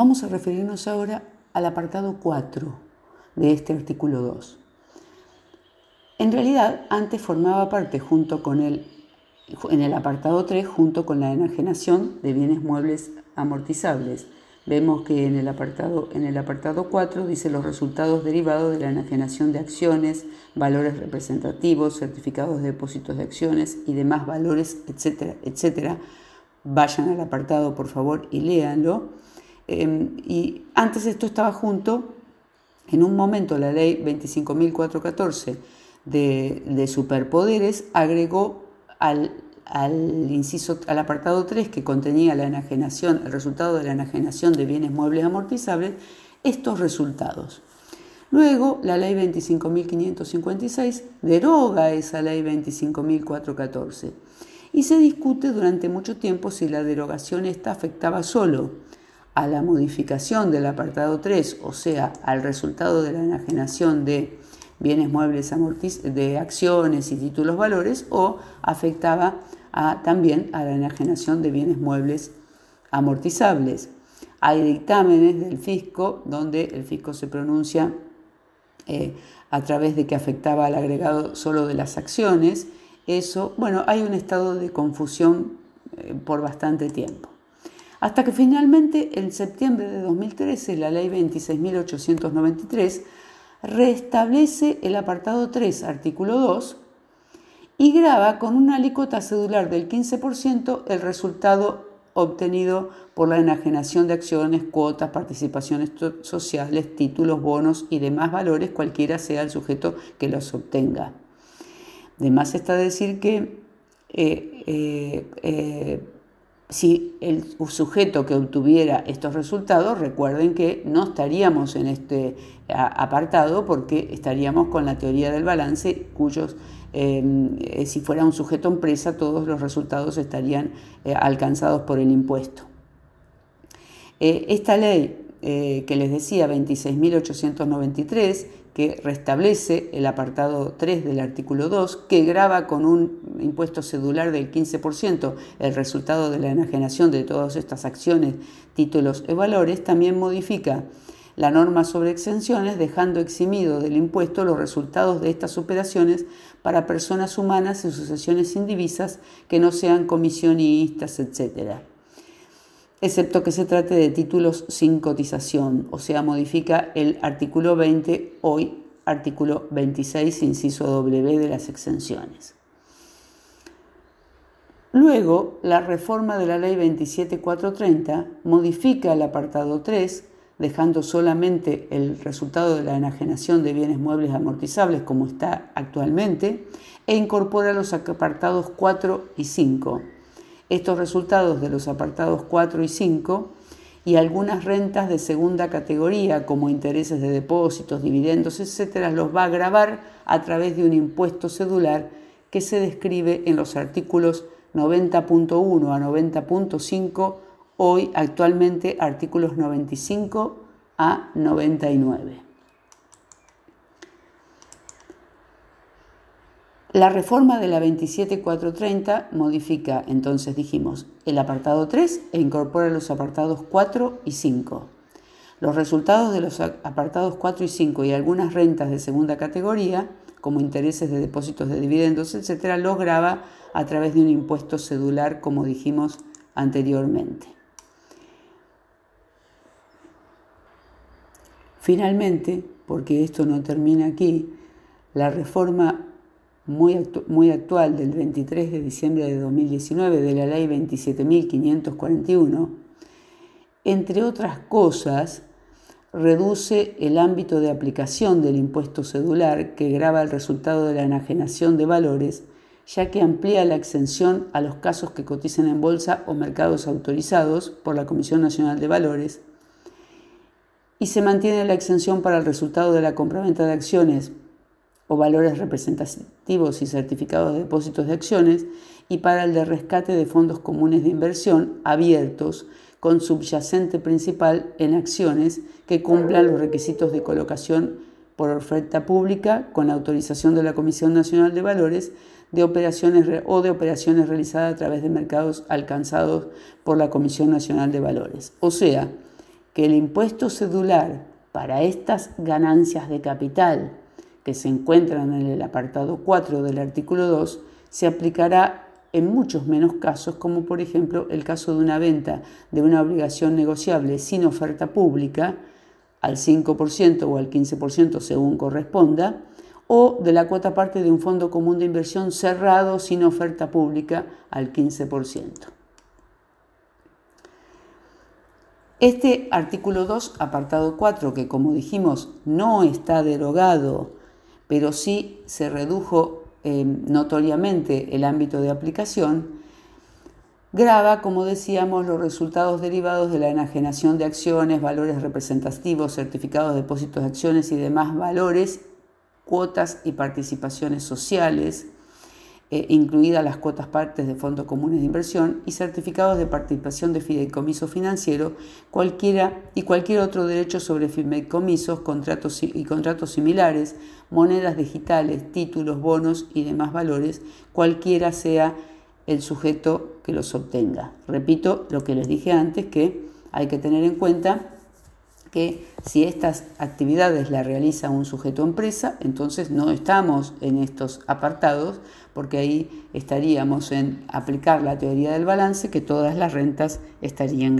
Vamos a referirnos ahora al apartado 4 de este artículo 2. En realidad, antes formaba parte junto con el, en el apartado 3 junto con la enajenación de bienes muebles amortizables. Vemos que en el apartado, en el apartado 4 dice los resultados derivados de la enajenación de acciones, valores representativos, certificados de depósitos de acciones y demás valores, etcétera, etcétera. Vayan al apartado, por favor, y léanlo. Em, y antes esto estaba junto, en un momento la ley 25.414 de, de superpoderes agregó al, inciso, al apartado 3 que contenía la enajenación, el resultado de la enajenación de bienes muebles amortizables, estos resultados. Luego, la ley 25.556 deroga esa ley 25.414 y se discute durante mucho tiempo si la derogación esta afectaba solo a la modificación del apartado 3, o sea, al resultado de la enajenación de bienes muebles de acciones y títulos valores, o afectaba también a la enajenación de bienes muebles amortizables. Hay dictámenes del fisco donde el fisco se pronuncia eh, a través de que afectaba al agregado solo de las acciones. Eso, bueno, hay un estado de confusión eh, por bastante tiempo. Hasta que finalmente, en septiembre de 2013, la ley 26.893 restablece el apartado 3, artículo 2, y graba con una alícuota cedular del 15% el resultado obtenido por la enajenación de acciones, cuotas, participaciones sociales, títulos, bonos y demás valores, cualquiera sea el sujeto que los obtenga. Además está decir que eh, eh, eh, si el sujeto que obtuviera estos resultados, recuerden que no estaríamos en este apartado porque estaríamos con la teoría del balance, cuyos, em, eh, si fuera un sujeto empresa, todos los resultados estarían eh, alcanzados por el impuesto. Eh, esta ley que les decía, 26.893, que restablece el apartado 3 del artículo 2, que graba con un impuesto cedular del 15% el resultado de la enajenación de todas estas acciones, títulos y valores, también modifica la norma sobre exenciones, dejando eximido del impuesto los resultados de estas operaciones para personas humanas y sucesiones indivisas que no sean comisionistas, etc. Excepto que se trate de títulos sin cotización, o sea, modifica el artículo 20, hoy artículo 26, inciso W de las exenciones. Luego, la reforma de la ley 27430 modifica el apartado 3, dejando solamente el resultado de la enajenación de bienes muebles amortizables como está actualmente, e incorpora los apartados 4 y 5. Estos resultados de los apartados 4 y 5 y algunas rentas de segunda categoría, como intereses de depósitos, dividendos, etc., los va a grabar a través de un impuesto cedular que se describe en los artículos 90.1 a 90.5, hoy actualmente artículos 95 a 99. La reforma de la 27430 modifica, entonces dijimos, el apartado 3 e incorpora los apartados 4 y 5. Los resultados de los apartados 4 y 5 y algunas rentas de segunda categoría, como intereses de depósitos de dividendos, etc., los graba a través de un impuesto cedular, como dijimos anteriormente. Finalmente, porque esto no termina aquí, la reforma muy, muy actual del 23 de diciembre de 2019 de la ley 27.541, entre otras cosas, reduce el ámbito de aplicación del impuesto cedular que graba el resultado de la enajenación de valores ya que amplía la exención a los casos que cotizan en bolsa o mercados autorizados por la Comisión Nacional de Valores y se mantiene la exención para el resultado de la compraventa de acciones o valores representativos y certificados de depósitos de acciones y para el de rescate de fondos comunes de inversión abiertos con subyacente principal en acciones que cumplan los requisitos de colocación por oferta pública con autorización de la Comisión Nacional de Valores de operaciones o de operaciones realizadas a través de mercados alcanzados por la Comisión Nacional de Valores. O sea, que el impuesto cedular para estas ganancias de capital que se encuentran en el apartado 4 del artículo 2 se aplicará en muchos menos casos, como por ejemplo el caso de una venta de una obligación negociable sin oferta pública, al 5% o al 15% según corresponda, o de la cuota parte de un fondo común de inversión cerrado sin oferta pública al 15%. Este artículo 2, apartado 4, que como dijimos no está derogado, pero sí se redujo eh, notoriamente el ámbito de aplicación, graba, como decíamos, los resultados derivados de la enajenación de acciones, valores representativos, certificados, depósitos de acciones y demás valores, cuotas y participaciones sociales, eh, incluidas las cuotas partes de fondos comunes de inversión y certificados de participación de fideicomiso financiero, cualquiera y cualquier otro derecho sobre fideicomisos, contratos y contratos similares, monedas digitales, títulos, bonos y demás valores, cualquiera sea el sujeto que los obtenga. Repito lo que les dije antes, que hay que tener en cuenta que si estas actividades las realiza un sujeto empresa, entonces no estamos en estos apartados, porque ahí estaríamos en aplicar la teoría del balance, que todas las rentas estarían